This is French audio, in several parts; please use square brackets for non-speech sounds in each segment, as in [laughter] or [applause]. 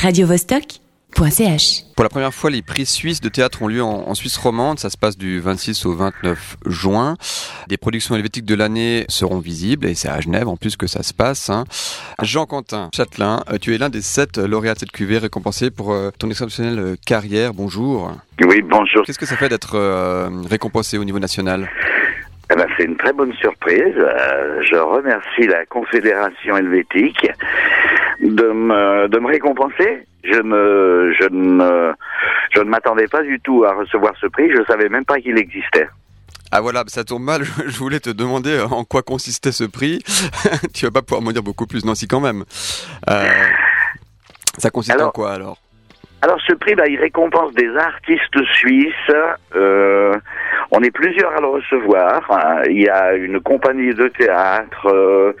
radiovostok.ch. Pour la première fois, les prix suisses de théâtre ont lieu en, en, Suisse romande. Ça se passe du 26 au 29 juin. Des productions helvétiques de l'année seront visibles et c'est à Genève en plus que ça se passe. Hein. Jean-Quentin Châtelain, euh, tu es l'un des sept lauréats de cette cuvée récompensés pour euh, ton exceptionnelle carrière. Bonjour. Oui, bonjour. Qu'est-ce que ça fait d'être euh, récompensé au niveau national? Eh ben, c'est une très bonne surprise. Euh, je remercie la Confédération helvétique de me, de me récompenser. Je ne, je ne, je ne m'attendais pas du tout à recevoir ce prix. Je savais même pas qu'il existait. Ah voilà, ça tombe mal. [laughs] Je voulais te demander en quoi consistait ce prix. [laughs] tu vas pas pouvoir m'en dire beaucoup plus, non, si quand même. Euh, ça consiste alors, en quoi alors? Alors ce prix, bah, il récompense des artistes suisses. Euh, on est plusieurs à le recevoir. Il y a une compagnie de théâtre, euh,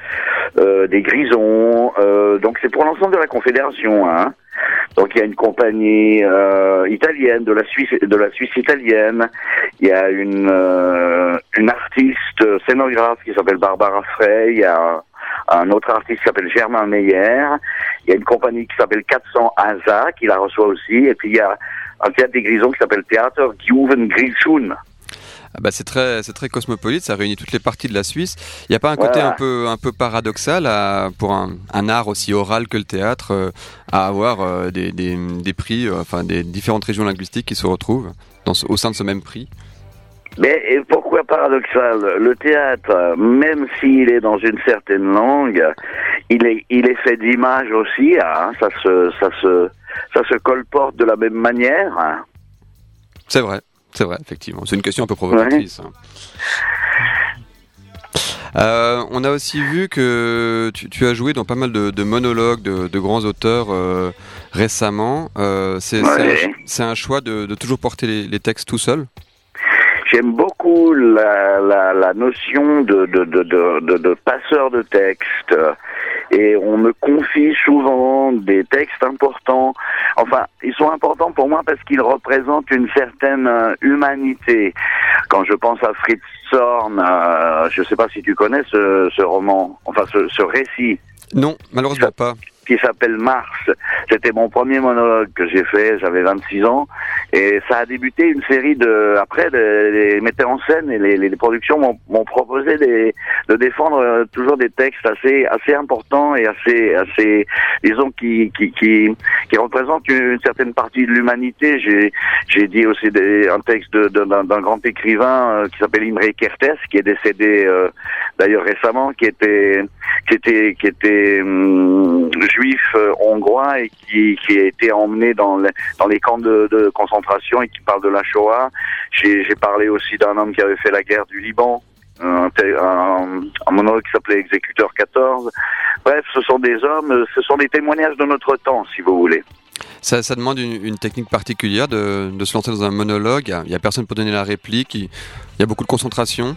euh, des Grisons. donc c'est pour l'ensemble de la Confédération. Hein. Donc il y a une compagnie italienne de la Suisse, de la Suisse italienne. Il y a une une artiste scénographe qui s'appelle Barbara Frey. Il y a un autre artiste qui s'appelle Germain Meyer. Il y a une compagnie qui s'appelle 400 Asa qui la reçoit aussi. Et puis il y a un théâtre des Grisons qui s'appelle Théâtre Giuven Grisун. Ah bah c'est très c'est très cosmopolite, ça réunit toutes les parties de la Suisse. Il n'y a pas un côté un peu un peu paradoxal à, pour un, un art aussi oral que le théâtre euh, à avoir euh, des, des, des prix, euh, enfin des différentes régions linguistiques qui se retrouvent dans au sein de ce même prix? Mais et pourquoi paradoxal Le théâtre, même s'il est dans une certaine langue, il est, il est fait d'images aussi. Hein, ça se, ça se, ça se colporte de la même manière. hein. C'est vrai, c'est vrai, effectivement. C'est une question un peu provocatrice. hein. Euh, on a aussi vu que tu, tu as joué dans pas mal de, de monologues de, de grands auteurs euh, récemment. Euh, c'est Ouais. un, choix de, de toujours porter les, les textes tout seul? J'aime beaucoup la, la, la notion de, de, de, de, de, passeur de texte. Et on me confie souvent des textes importants. Enfin, ils sont importants pour moi parce qu'ils représentent une certaine euh, humanité. Quand je pense à Fritz Zorn, euh, je ne sais pas si tu connais ce, ce roman, enfin ce, ce récit Non, malheureusement pas. qui s'appelle Mars. C'était mon premier monologue que j'ai fait, j'avais 26 ans, et ça a débuté une série de... Après, les, metteurs en scène et les, les productions m'ont proposé des, de défendre euh, toujours des textes assez assez importants et assez assez disons qui qui qui, qui représentent une, certaine partie de l'humanité. J'ai j'ai dit aussi des, un texte de- de- d'un d'un grand écrivain euh, qui s'appelle Imre Kertész, qui est décédé euh, d'ailleurs récemment, qui était qui était qui était hum, juif euh, hongrois et qui qui a été emmené dans les dans les camps de, de concentration et qui parle de la Shoah. J'ai parlé aussi d'un homme qui avait fait la guerre du Liban. Un, monologue qui s'appelait Exécuteur 14. Bref, ce sont des hommes, ce sont des témoignages de notre temps, si vous voulez. Ça, demande une, technique particulière de, se lancer dans un monologue. Il y a- personne pour donner la réplique. Il y a beaucoup de concentration.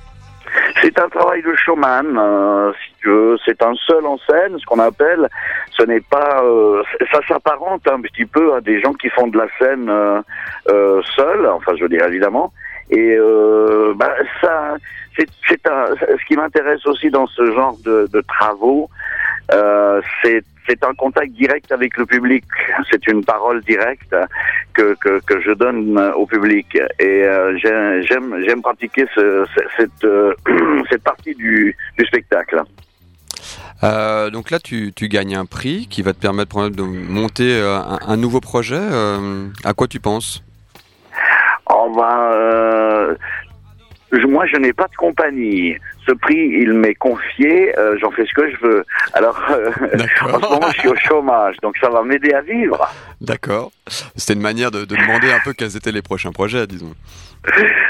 C'est un travail de showman, euh, si tu veux. C'est un seul en scène, ce qu'on appelle. Ce n'est pas. euh, ça s'apparente un petit peu à des gens qui font de la scène euh, euh. Enfin, je veux dire évidemment. Et euh, bah, ça, c'est, ce qui m'intéresse aussi dans ce genre de, de travaux, euh, c'est, c'est un contact direct avec le public. C'est une parole directe que, que, que je donne au public. Et euh, j'ai- j'aime, j'aime pratiquer ce, ce- cette, euh, [clears throat] cette partie du, du spectacle. Euh, donc là, tu, tu gagnes un prix qui va te permettre de monter un, un nouveau projet. À quoi tu penses? Va. euh, je- moi, je n'ai pas de compagnie. Ce prix, il m'est confié. euh, J'en fais ce que je veux. Alors, euh, en ce moment, je suis au chômage, donc ça va m'aider à vivre. D'accord. C'était une manière de, de demander un peu quels étaient les prochains projets, disons.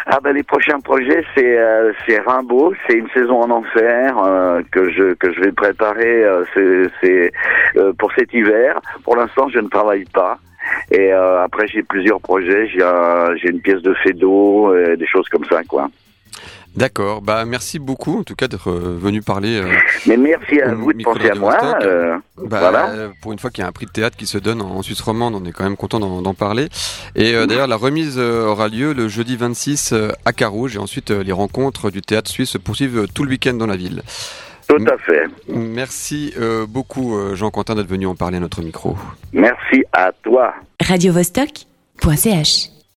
Ah ben les prochains projets c'est euh, c'est Rimbaud, c'est une saison en enfer euh, que je que je vais préparer euh, c'est c'est euh, pour cet hiver. Pour l'instant je ne travaille pas. Et euh, après j'ai plusieurs projets, j'ai un- j'ai une pièce de Fédo, des choses comme ça quoi. D'accord. Bah merci beaucoup en tout cas d'être euh, venu parler. euh, Mais merci à vous de penser à moi. Euh, bah, voilà. euh, pour une fois qu'il y a un prix de théâtre qui se donne en, Suisse romande, on est quand même content d'en d'en parler. Et euh, d'ailleurs la remise aura lieu le jeudi 26 euh, à Carouge et ensuite les rencontres du théâtre suisse se poursuivent tout le week-end dans la ville. Tout à fait. Merci euh, beaucoup, euh, Jean-Quentin, d'être venu en parler à notre micro. Merci à toi. radiovostok.ch